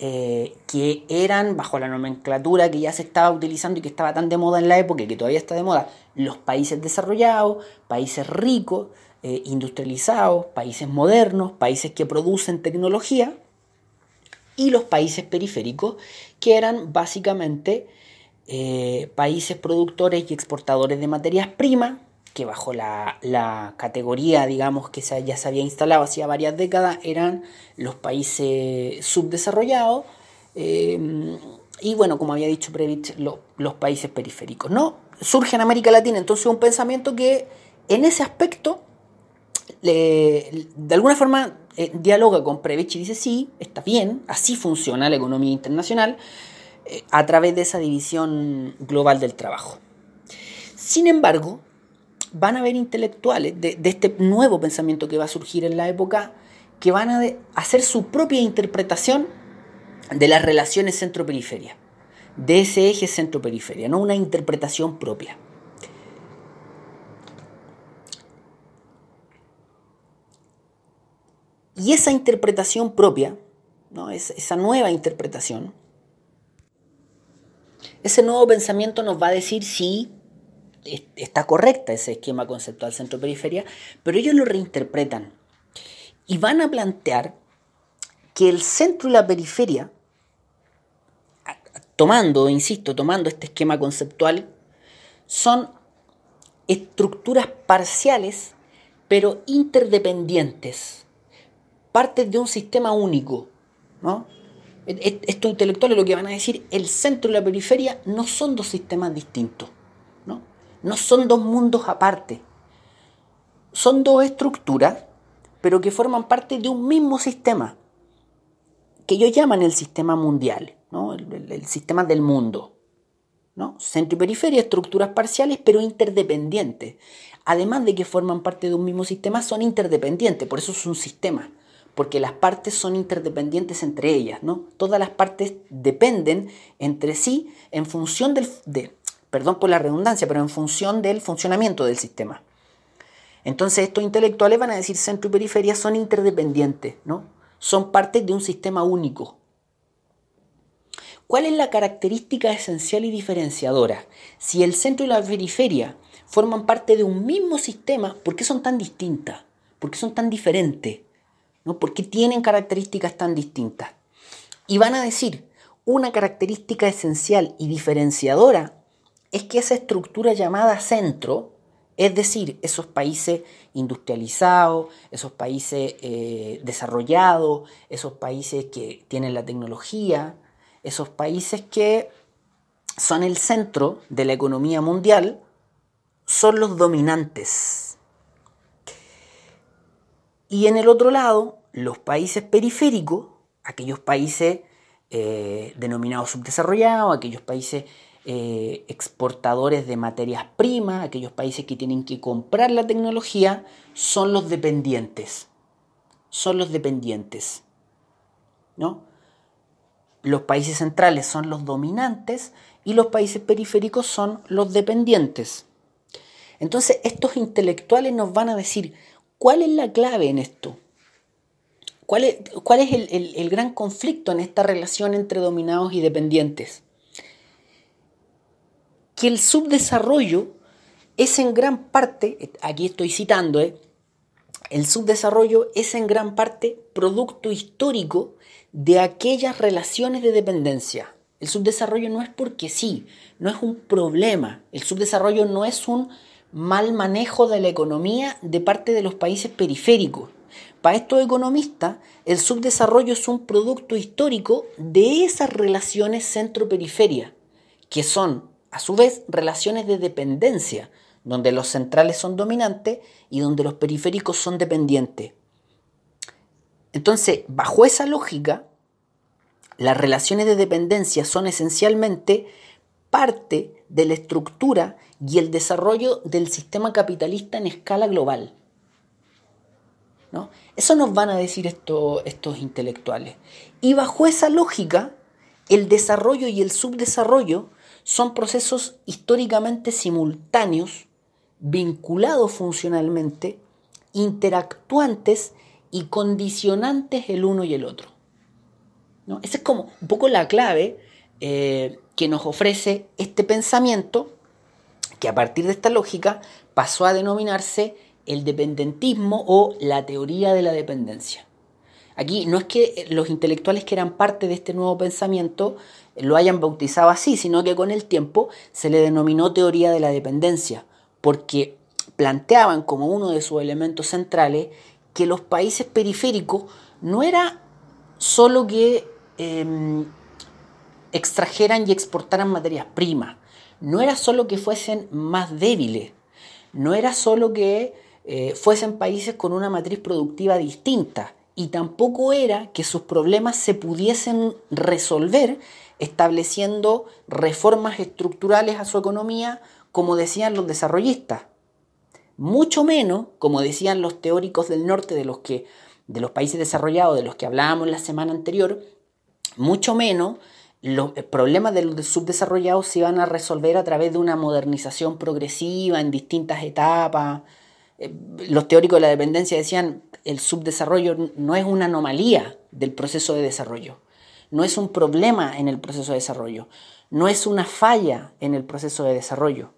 eh, que eran, bajo la nomenclatura que ya se estaba utilizando y que estaba tan de moda en la época y que todavía está de moda, los países desarrollados, países ricos, eh, industrializados, países modernos, países que producen tecnología, y los países periféricos, que eran básicamente eh, países productores y exportadores de materias primas, que bajo la, categoría, digamos, que ya se había instalado hacía varias décadas, eran los países subdesarrollados eh, y, bueno, como había dicho Previch, los países periféricos. ¿no? Surge en América Latina entonces un pensamiento que en ese aspecto, de alguna forma, eh, dialoga con Previch y dice, sí, está bien, así funciona la economía internacional, eh, a través de esa división global del trabajo. Sin embargo, van a haber intelectuales de, este nuevo pensamiento que va a surgir en la época que van a hacer su propia interpretación de las relaciones centro-periferia, de ese eje centro-periferia, no una interpretación propia. Y esa interpretación propia, ¿no? esa nueva interpretación, ese nuevo pensamiento nos va a decir si está correcta ese esquema conceptual centro-periferia, pero ellos lo reinterpretan y van a plantear que el centro y la periferia, tomando, insisto, tomando este esquema conceptual, son estructuras parciales pero interdependientes, partes de un sistema único. ¿no? Estos intelectuales lo que van a decir, el centro y la periferia no son dos sistemas distintos. No son dos mundos aparte. Son dos estructuras, pero que forman parte de un mismo sistema, que ellos llaman el sistema mundial, el, sistema del mundo. ¿no? Centro y periferia, estructuras parciales, pero interdependientes. Además de que forman parte de un mismo sistema, son interdependientes, por eso es un sistema. porque las partes son interdependientes entre ellas, ¿no? Todas las partes dependen entre sí en función del, de, perdón por la redundancia, pero en función del funcionamiento del sistema. Entonces estos intelectuales van a decir centro y periferia son interdependientes, ¿no? Son partes de un sistema único. ¿Cuál es la característica esencial y diferenciadora? Si el centro y la periferia forman parte de un mismo sistema, ¿por qué son tan distintas? ¿Por qué son tan diferentes? ¿Por qué tienen características tan distintas? Y van a decir, una característica esencial y diferenciadora es que esa estructura llamada centro, es decir, esos países industrializados, esos países eh, desarrollados, esos países que tienen la tecnología, esos países que son el centro de la economía mundial, son los dominantes. Y en el otro lado, los países periféricos, aquellos países eh, denominados subdesarrollados, aquellos países eh, exportadores de materias primas, aquellos países que tienen que comprar la tecnología, son los dependientes. Son los dependientes. ¿No? Los países centrales son los dominantes y los países periféricos son los dependientes. Entonces estos intelectuales nos van a decir, ¿cuál es la clave en esto? ¿Cuál es, cuál es el gran conflicto en esta relación entre dominados y dependientes? que el subdesarrollo es en gran parte, aquí estoy citando, ¿eh? el subdesarrollo es en gran parte producto histórico de aquellas relaciones de dependencia. El subdesarrollo no es porque sí, no es un problema. El subdesarrollo no es un mal manejo de la economía de parte de los países periféricos. Para estos economistas, el subdesarrollo es un producto histórico de esas relaciones centro-periferia, que son a su vez relaciones de dependencia, donde los centrales son dominantes y donde los periféricos son dependientes. Entonces, bajo esa lógica, las relaciones de dependencia son esencialmente parte de la estructura y el desarrollo del sistema capitalista en escala global. ¿No? Eso nos van a decir estos intelectuales. Y bajo esa lógica, el desarrollo y el subdesarrollo son procesos históricamente simultáneos, vinculados funcionalmente, interactuantes y condicionantes el uno y el otro. ¿No? Esa es como un poco la clave eh, que nos ofrece este pensamiento que a partir de esta lógica pasó a denominarse el dependentismo o la teoría de la dependencia. Aquí no es que los intelectuales que eran parte de este nuevo pensamiento lo hayan bautizado así, sino que con el tiempo se le denominó teoría de la dependencia, porque planteaban como uno de sus elementos centrales que los países periféricos no era solo que em, extrajeran y exportaran materias primas, no era solo que fuesen más débiles, no era solo que eh, fuesen países con una matriz productiva distinta, y tampoco era que sus problemas se pudiesen resolver estableciendo reformas estructurales a su economía, como decían los desarrollistas. Mucho menos, como decían los teóricos del norte de los, que, de los países desarrollados de los que hablábamos la semana anterior, mucho menos los problemas de los subdesarrollados se iban a resolver a través de una modernización progresiva en distintas etapas. Eh, los teóricos de la dependencia decían el subdesarrollo no es una anomalía del proceso de desarrollo no es un problema en el proceso de desarrollo, no es una falla en el proceso de desarrollo.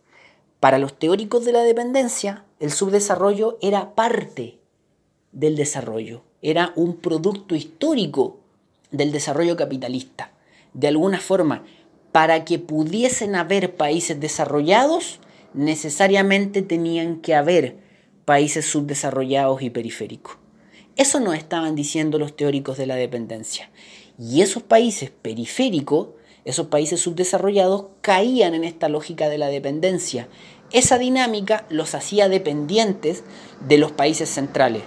Para los teóricos de la dependencia, el subdesarrollo era parte del desarrollo, era un producto histórico del desarrollo capitalista. De alguna forma, para que pudiesen haber países desarrollados, necesariamente tenían que haber países subdesarrollados y periféricos. Eso nos estaban diciendo los teóricos de la dependencia. Y esos países periféricos, esos países subdesarrollados, caían en esta lógica de la dependencia. Esa dinámica los hacía dependientes de los países centrales.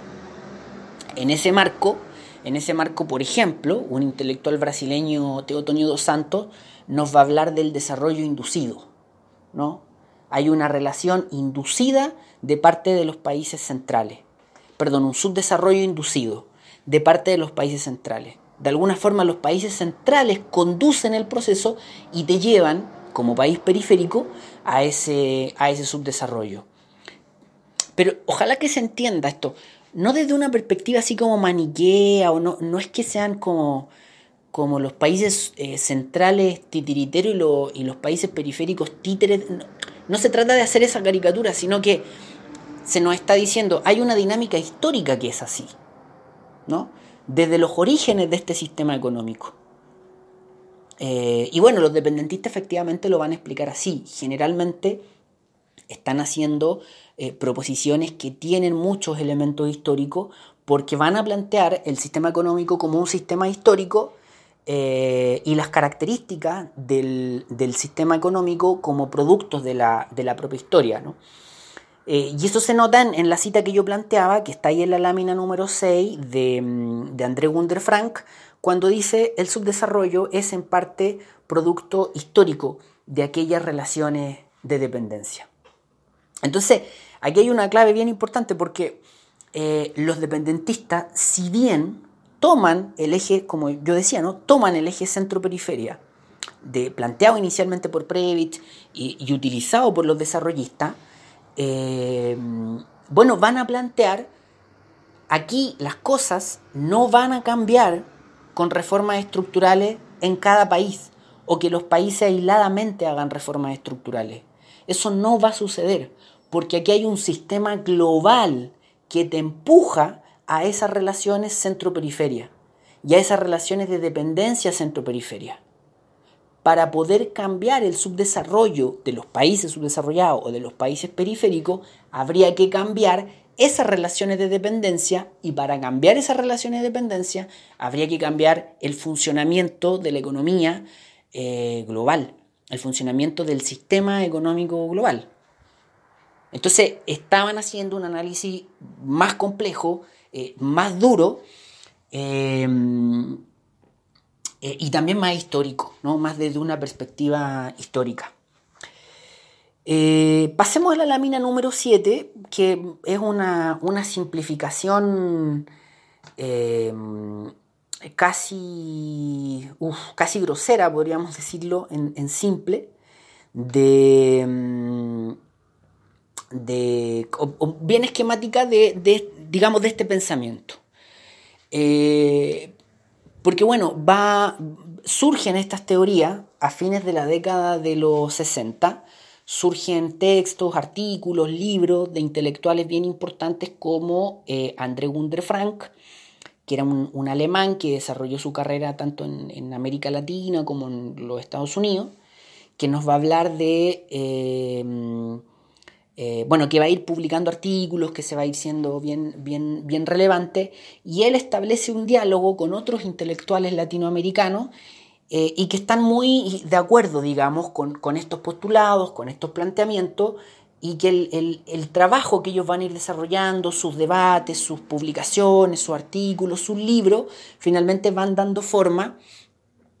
En ese marco, en ese marco, por ejemplo, un intelectual brasileño, Teotonio dos Santos, nos va a hablar del desarrollo inducido. ¿no? Hay una relación inducida de parte de los países centrales. Perdón, un subdesarrollo inducido de parte de los países centrales. De alguna forma los países centrales conducen el proceso y te llevan, como país periférico, a ese, a ese subdesarrollo. Pero ojalá que se entienda esto, no desde una perspectiva así como maniquea, o no, no es que sean como, como los países eh, centrales titiriteros y, y, los países periféricos títeres. No, no se trata de hacer esa caricatura, sino que se nos está diciendo, hay una dinámica histórica que es así, ¿no? Desde los orígenes de este sistema económico. Eh, y bueno, los dependentistas efectivamente lo van a explicar así. Generalmente están haciendo eh, proposiciones que tienen muchos elementos históricos porque van a plantear el sistema económico como un sistema histórico eh, y las características del, del, sistema económico como productos de la, de la propia historia. ¿no? Eh, y eso se nota en, la cita que yo planteaba, que está ahí en la lámina número 6 de, mm, de André Gunder Frank, cuando dice el subdesarrollo es en parte producto histórico de aquellas relaciones de dependencia. Entonces, aquí hay una clave bien importante porque eh, los dependentistas, si bien toman el eje, como yo decía, ¿no? toman el eje centro-periferia, planteado inicialmente por Previch y utilizado por los desarrollistas, eh, bueno, van a plantear, aquí las cosas no van a cambiar con reformas estructurales en cada país o que los países aisladamente hagan reformas estructurales. Eso no va a suceder porque aquí hay un sistema global que te empuja a esas relaciones centro-periferia y a esas relaciones de dependencia centro-periferia. Para poder cambiar el subdesarrollo de los países subdesarrollados o de los países periféricos, habría que cambiar esas relaciones de dependencia y para cambiar esas relaciones de dependencia habría que cambiar el funcionamiento de la economía eh, global, el funcionamiento del sistema económico global. Entonces estaban haciendo un análisis más complejo, eh, más duro eh, eh, y también más histórico, ¿no? más desde una perspectiva histórica. pasemos a la lámina número 7, que es una, una simplificación casi, uf, casi grosera, podríamos decirlo, en, simple, de mm, de, bien esquemática de, digamos, de este pensamiento. Eh, porque bueno, surgen estas teorías a fines de la década de los 60, surgen textos, artículos, libros de intelectuales bien importantes como eh, André Gunder Frank, que era un, alemán que desarrolló su carrera tanto en, América Latina como en los Estados Unidos, que nos va a hablar de... Eh, eh, bueno, que va a ir publicando artículos, que se va a ir siendo bien, bien, bien relevante, y él establece un diálogo con otros intelectuales latinoamericanos eh, y que están muy de acuerdo, digamos, con, estos postulados, con estos planteamientos, y que el, trabajo que ellos van a ir desarrollando, sus debates, sus publicaciones, sus artículos, sus libros, finalmente van dando forma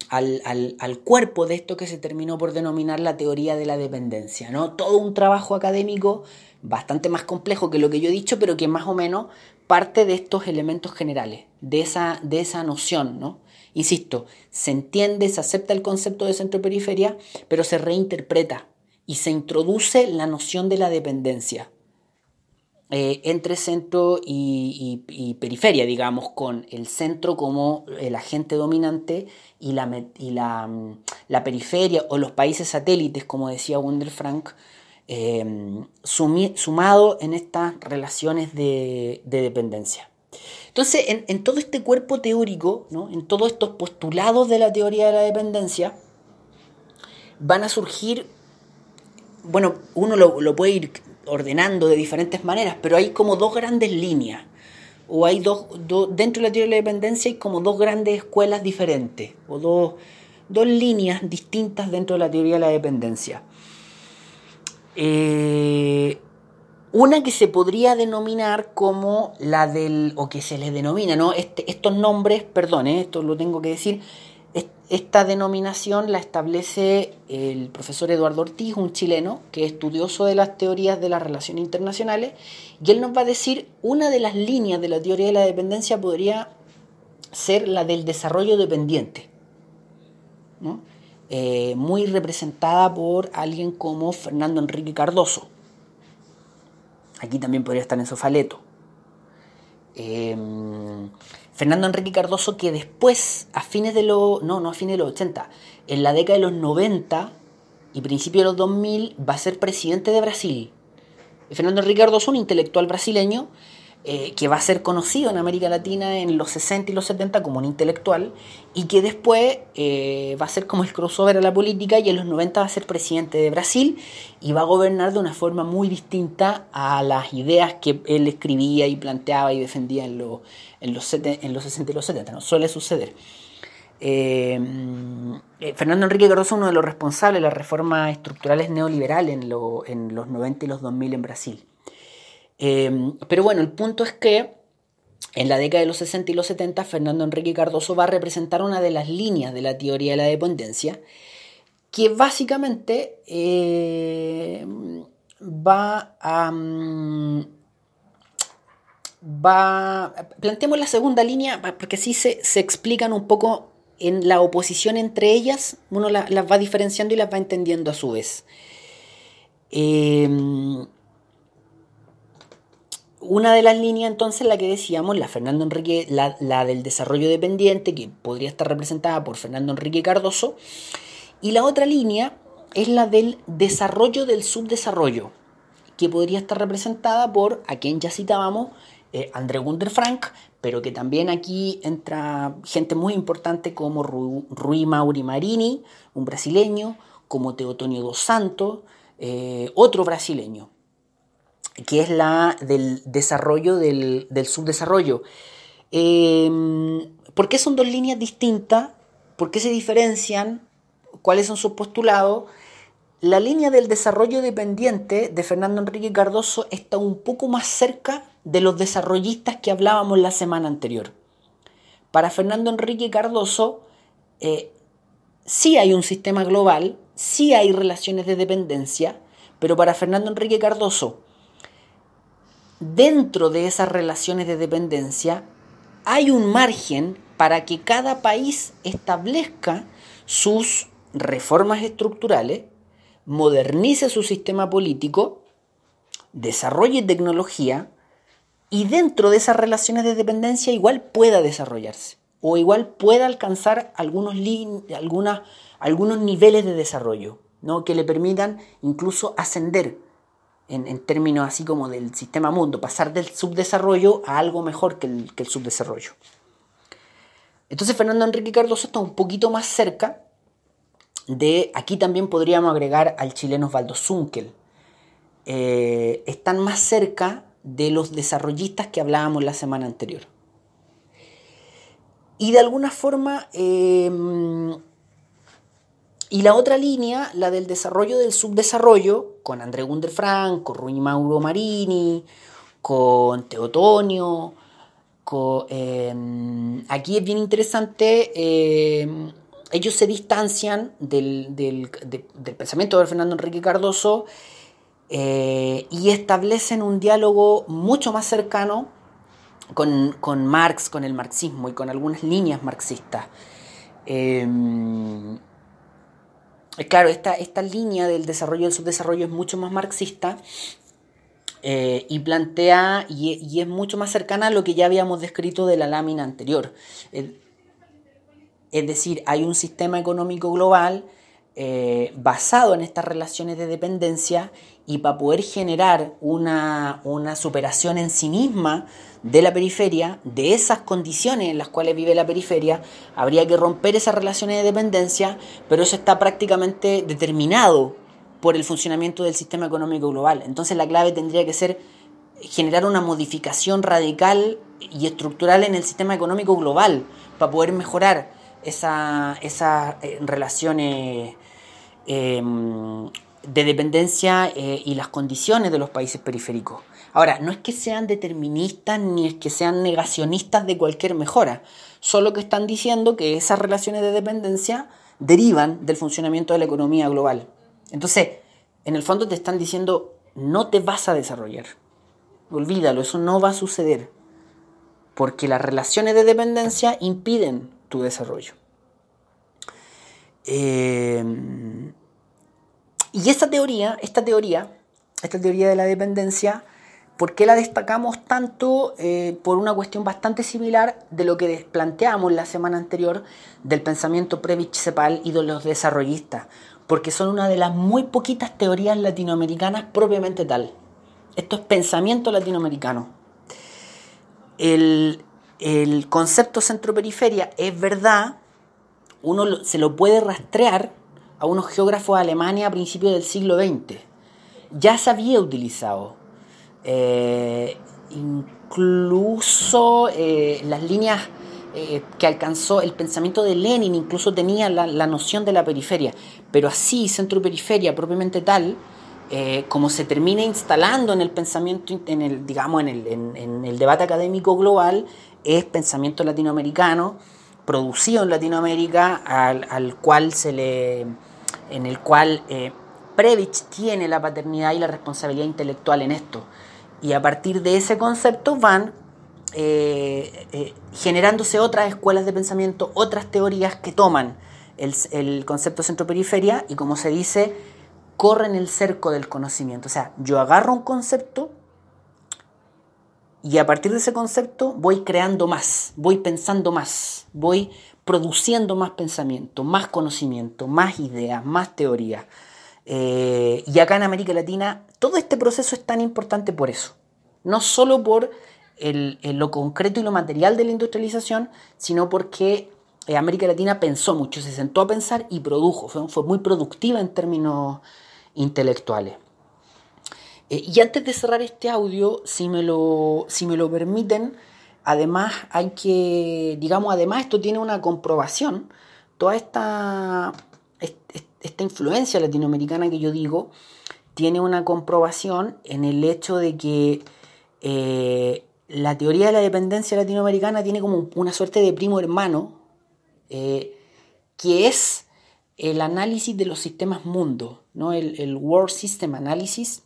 al, cuerpo de esto que se terminó por denominar la teoría de la dependencia. ¿no? Todo un trabajo académico bastante más complejo que lo que yo he dicho, pero que más o menos parte de estos elementos generales, de esa, de esa noción. ¿no? Insisto, se entiende, se acepta el concepto de centro-periferia, pero se reinterpreta y se introduce la noción de la dependencia. Eh, entre centro y, periferia, digamos, con el centro como el agente dominante y, la, y mm, la periferia o los países satélites, como decía Wunder Frank, em, sumado en estas relaciones de, dependencia. Entonces, en, todo este cuerpo teórico, ¿no? en todos estos postulados de la teoría de la dependencia, van a surgir, bueno, uno lo, lo puede ir ordenando de diferentes maneras, pero hay como dos grandes líneas. O hay dos, dentro de la teoría de la dependencia hay como dos grandes escuelas diferentes, o dos, líneas distintas dentro de la teoría de la dependencia. Eh, una que se podría denominar como la del, o que se les denomina, ¿no? Este, estos nombres, perdón, eh, esto lo tengo que decir, esta denominación la establece el profesor Eduardo Ortiz, un chileno que es estudioso de las teorías de las relaciones internacionales, y él nos va a decir una de las líneas de la teoría de la dependencia podría ser la del desarrollo dependiente, eh, muy representada por alguien como Fernando Enrique Cardoso. Aquí también podría estar en Sofaleto. Em, Fernando Enrique Cardoso que después, a fines de los, no, no a fines de los 80, en la década de los 90 y principios de los 2000 va a ser presidente de Brasil. Fernando Enrique Cardoso, un intelectual brasileño, eh, que va a ser conocido en América Latina en los 60 y los 70 como un intelectual y que después eh, va a ser como el crossover a la política y en los 90 va a ser presidente de Brasil y va a gobernar de una forma muy distinta a las ideas que él escribía y planteaba y defendía en, en, los, en los 60 y los 70. No suele suceder. Eh, Fernando Enrique Cardoso es uno de los responsables de las reformas estructurales neoliberales en, en los 90 y los 2000 en Brasil. Em, pero bueno, el punto es que en la década de los 60 y los 70, Fernando Enrique Cardoso va a representar una de las líneas de la teoría de la dependencia, que básicamente eh, va a... Mm, planteemos la segunda línea, porque así se, explican un poco en la oposición entre ellas, uno las va diferenciando y las va entendiendo a su vez. Eh, una de las líneas entonces, la que decíamos, la Fernando Enrique, la, del desarrollo dependiente, que podría estar representada por Fernando Enrique Cardoso, y la otra línea es la del desarrollo del subdesarrollo, que podría estar representada por, a quien ya citábamos, eh, André Gunder Frank, pero que también aquí entra gente muy importante como Rui Mauri Marini, un brasileño, como Teotonio dos Santos, eh, otro brasileño que es la del desarrollo del, subdesarrollo. Em, ¿Por qué son dos líneas distintas? ¿Por qué se diferencian? ¿Cuáles son sus postulados? La línea del desarrollo dependiente de Fernando Enrique Cardoso está un poco más cerca de los desarrollistas que hablábamos la semana anterior. Para Fernando Enrique Cardoso, eh, sí hay un sistema global, sí hay relaciones de dependencia, pero para Fernando Enrique Cardoso, dentro de esas relaciones de dependencia hay un margen para que cada país establezca sus reformas estructurales, modernice su sistema político, desarrolle tecnología y dentro de esas relaciones de dependencia igual pueda desarrollarse o igual pueda alcanzar algunos, algunos niveles de desarrollo ¿no? que le permitan incluso ascender en, términos así como del sistema mundo, pasar del subdesarrollo a algo mejor que el, subdesarrollo. Entonces Fernando Enrique Cardoso está un poquito más cerca de, aquí también podríamos agregar al chileno Osvaldo Zunkel, eh, están más cerca de los desarrollistas que hablábamos la semana anterior. Y de alguna forma eh, y la otra línea, la del desarrollo del subdesarrollo, con André Gunder Frank, con Rui Mauro Marini, con Teotonio. Em, aquí es bien interesante, em, ellos se distancian del, pensamiento de Fernando Enrique Cardoso eh, y establecen un diálogo mucho más cercano con, con, Marx, con el marxismo y con algunas líneas marxistas. Em, claro, esta, esta línea del desarrollo y el subdesarrollo es mucho más marxista eh, y plantea y, es mucho más cercana a lo que ya habíamos descrito de la lámina anterior. es decir, hay un sistema económico global eh, basado en estas relaciones de dependencia y para poder generar una, una superación en sí misma de la periferia, de esas condiciones en las cuales vive la periferia, habría que romper esas relaciones de dependencia, pero eso está prácticamente determinado por el funcionamiento del sistema económico global. Entonces la clave tendría que ser generar una modificación radical y estructural en el sistema económico global para poder mejorar esas eh, relaciones em, de dependencia eh, y las condiciones de los países periféricos. Ahora, no es que sean deterministas ni es que sean negacionistas de cualquier mejora, solo que están diciendo que esas relaciones de dependencia derivan del funcionamiento de la economía global. Entonces, en el fondo te están diciendo, no te vas a desarrollar. Olvídalo, eso no va a suceder. porque las relaciones de dependencia impiden tu desarrollo. Eh, y esta teoría, esta teoría, esta teoría de la dependencia, ¿por qué la destacamos tanto? Eh, por una cuestión bastante similar de lo que planteamos la semana anterior del pensamiento Previch-Cepal y de los desarrollistas, porque son una de las muy poquitas teorías latinoamericanas propiamente tal. Esto es pensamiento latinoamericano. El concepto centro-periferia es verdad, uno se lo puede rastrear a unos geógrafos de Alemania a principios del siglo XX. Ya se había utilizado. Eh, incluso eh, las líneas eh, que alcanzó el pensamiento de Lenin, incluso tenía la, noción de la periferia. Pero así, centro-periferia propiamente tal, como se termina instalando en el pensamiento, en el, digamos, en el, en el debate académico global, es pensamiento latinoamericano, producido en Latinoamérica, al, cual se le, en el cual eh, Previch tiene la paternidad y la responsabilidad intelectual en esto. Y a partir de ese concepto van eh, eh, generándose otras escuelas de pensamiento, otras teorías que toman el, el concepto centro-periferia y como se dice, corren el cerco del conocimiento. O sea, yo agarro un concepto, y a partir de ese concepto voy creando más, voy pensando más, voy produciendo más pensamiento, más conocimiento, más ideas, más teorías. Eh, y acá en América Latina todo este proceso es tan importante por eso. No solo por lo concreto y lo material de la industrialización, sino porque eh, América Latina pensó mucho, se sentó a pensar y produjo, fue muy productiva en términos intelectuales. Eh, y antes de cerrar este audio, si me lo, si me lo permiten, además hay que, digamos, además esto tiene una comprobación, toda esta, esta influencia latinoamericana que yo digo, tiene una comprobación en el hecho de que eh, la teoría de la dependencia latinoamericana tiene como una suerte de primo hermano, eh, que es el análisis de los sistemas mundo, ¿no? el, el World System Analysis,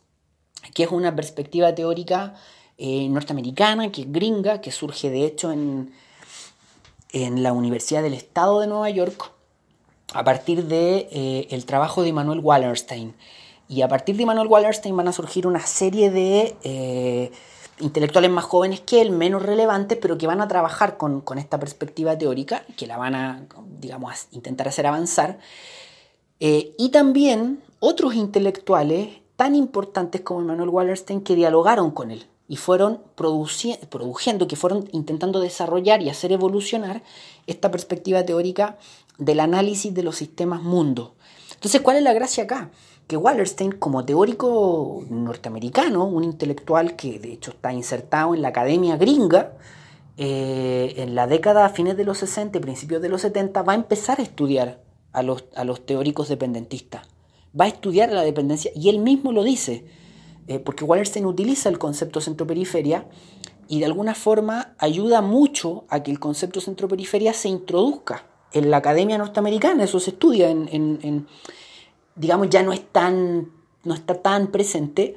que es una perspectiva teórica eh, norteamericana, que es gringa, que surge de hecho en, en la Universidad del Estado de Nueva York a partir de eh, trabajo de Immanuel Wallerstein. Y a partir de Immanuel Wallerstein van a surgir una serie de eh, intelectuales más jóvenes que él, menos relevantes, pero que van a trabajar con, con, esta perspectiva teórica, que la van a, digamos, intentar hacer avanzar. y también otros intelectuales tan importantes como Emmanuel Wallerstein que dialogaron con él y fueron produciendo, que fueron intentando desarrollar y hacer evolucionar esta perspectiva teórica del análisis de los sistemas mundo. Entonces, ¿cuál es la gracia acá? Que Wallerstein, como teórico norteamericano, un intelectual que de hecho está insertado en la academia gringa, eh, en la década a fines de los 60 y principios de los 70, va a empezar a estudiar a los, a los teóricos dependentistas va a estudiar la dependencia y él mismo lo dice, eh, porque Wallerstein utiliza el concepto centro-periferia y de alguna forma ayuda mucho a que el concepto centro-periferia se introduzca en la academia norteamericana, eso se estudia en, digamos, ya no, es tan, no está tan presente,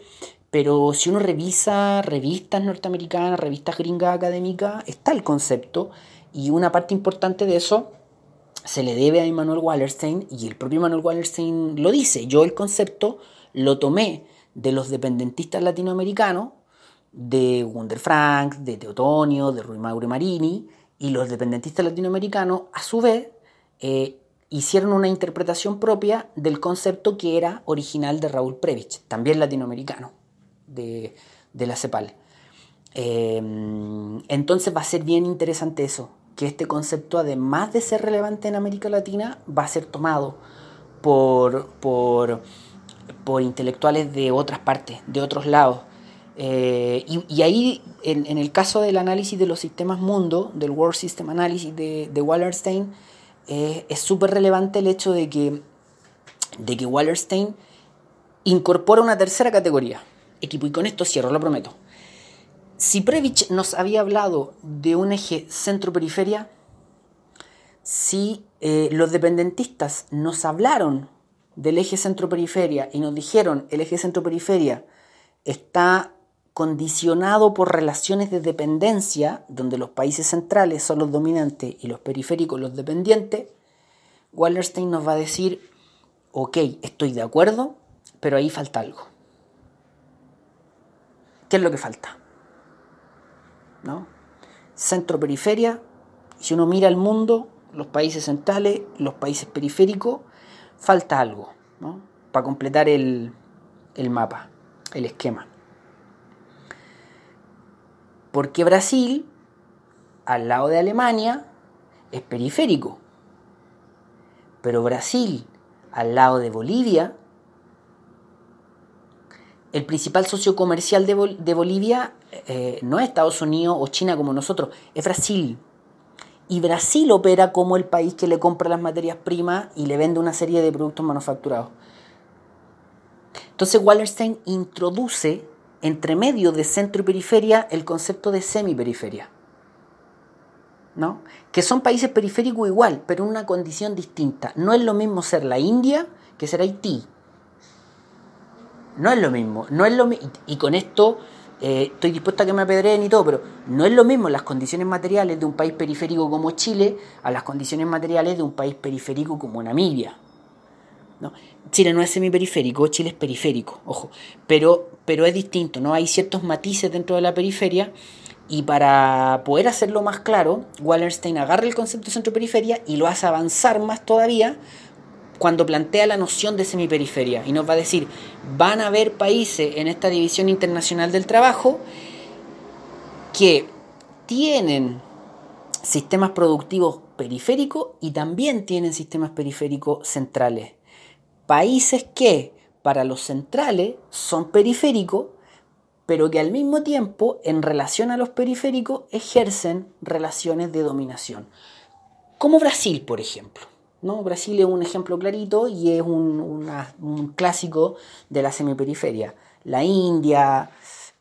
pero si uno revisa revistas norteamericanas, revistas gringas académicas, está el concepto y una parte importante de eso se le debe a Immanuel Wallerstein y el propio Immanuel Wallerstein lo dice. Yo el concepto lo tomé de los dependentistas latinoamericanos, de Wunder Frank, de Teotonio, de Rui Mauro Marini, y los dependentistas latinoamericanos, a su vez, eh, hicieron una interpretación propia del concepto que era original de Raúl Previch, también latinoamericano, de, la CEPAL. Eh, entonces va a ser bien interesante eso, que este concepto, además de ser relevante en América Latina, va a ser tomado por, por, intelectuales de otras partes, de otros lados. Eh, y, ahí, en, el caso del análisis de los sistemas mundo, del World System Analysis de, de Wallerstein, eh, es súper relevante el hecho de que, de que Wallerstein incorpora una tercera categoría. Equipo, y con esto cierro, lo prometo. Si Previch nos había hablado de un eje centro-periferia, si eh, los dependentistas nos hablaron del eje centro-periferia y nos dijeron el eje centro-periferia está condicionado por relaciones de dependencia, donde los países centrales son los dominantes y los periféricos los dependientes, Wallerstein nos va a decir, ok, estoy de acuerdo, pero ahí falta algo. ¿Qué es lo que falta? ¿No? Centro-periferia, si uno mira el mundo, los países centrales, los países periféricos, falta algo, ¿no? Para completar el, el mapa, el esquema. Porque Brasil, al lado de Alemania, es periférico. Pero Brasil, al lado de Bolivia, el principal socio comercial de, de Bolivia eh, no es Estados Unidos o China como nosotros, es Brasil. Y Brasil opera como el país que le compra las materias primas y le vende una serie de productos manufacturados. Entonces Wallerstein introduce entre medio de centro y periferia el concepto de semiperiferia. ¿no? Que son países periféricos igual, pero en una condición distinta. No es lo mismo ser la India que ser Haití. No es lo mismo. No es lo y con esto eh, estoy dispuesta a que me apedreen y todo, pero no es lo mismo las condiciones materiales de un país periférico como Chile a las condiciones materiales de un país periférico como Namibia. ¿no? Chile no es semiperiférico, Chile es periférico, ojo, pero, pero es distinto, ¿no? Hay ciertos matices dentro de la periferia y para poder hacerlo más claro, Wallerstein agarra el concepto de centro-periferia y lo hace avanzar más todavía cuando plantea la noción de semiperiferia y nos va a decir, van a haber países en esta división internacional del trabajo que tienen sistemas productivos periféricos y también tienen sistemas periféricos centrales. Países que para los centrales son periféricos, pero que al mismo tiempo en relación a los periféricos ejercen relaciones de dominación. Como Brasil, por ejemplo. ¿No? Brasil es un ejemplo clarito y es un, clásico de la semiperiferia. La India,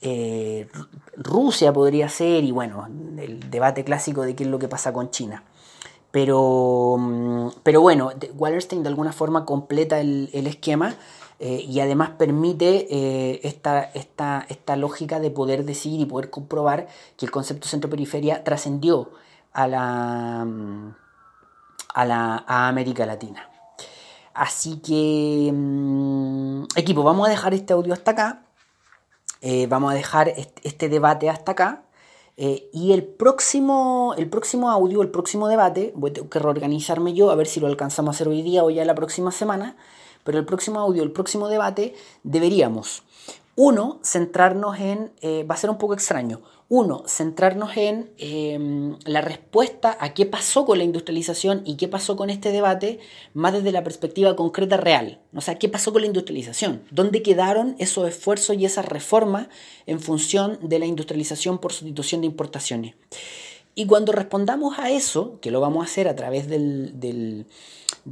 eh, Rusia podría ser, y bueno, el debate clásico de qué es lo que pasa con China. Pero, mm, pero bueno, Wallerstein de alguna forma completa el, esquema eh, y además permite eh, esta, esta, esta, lógica de poder decir y poder comprobar que el concepto centro-periferia trascendió a la mm, a, la, América Latina. Así que, mm, equipo, vamos a dejar este audio hasta acá. Eh, vamos a dejar este, debate hasta acá. Eh, y el próximo, el próximo audio, el próximo debate, voy a tener que reorganizarme yo a ver si lo alcanzamos a hacer hoy día o ya la próxima semana. Pero el próximo audio, el próximo debate, deberíamos, uno, centrarnos en, eh, va a ser un poco extraño, uno, centrarnos en em, la respuesta a qué pasó con la industrialización y qué pasó con este debate, más desde la perspectiva concreta real. O sea, qué pasó con la industrialización, dónde quedaron esos esfuerzos y esas reformas en función de la industrialización por sustitución de importaciones. Y cuando respondamos a eso, que lo vamos a hacer a través de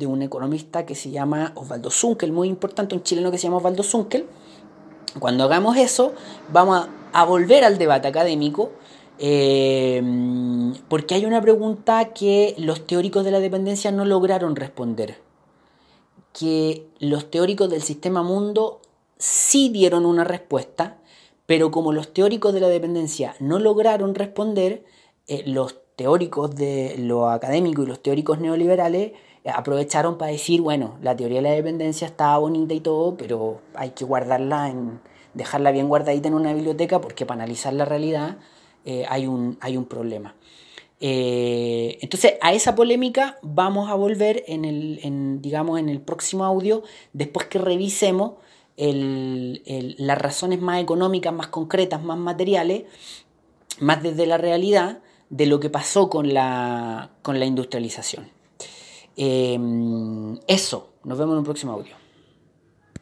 un economista que se llama Osvaldo Zunkel, muy importante, un chileno que se llama Osvaldo Zunkel, cuando hagamos eso, vamos a a volver al debate académico, eh, porque hay una pregunta que los teóricos de la dependencia no lograron responder, que los teóricos del sistema mundo sí dieron una respuesta, pero como los teóricos de la dependencia no lograron responder, eh, los teóricos de lo académico y los teóricos neoliberales eh, aprovecharon para decir, bueno, la teoría de la dependencia está bonita y todo, pero hay que guardarla en, dejarla bien guardadita en una biblioteca porque para analizar la realidad eh, hay, un, hay un problema. Eh, entonces a esa polémica vamos a volver en el, digamos, en el próximo audio después que revisemos las razones más económicas, más concretas, más materiales, más desde la realidad de lo que pasó con la, con la industrialización. Eh, eso, nos vemos en un próximo audio.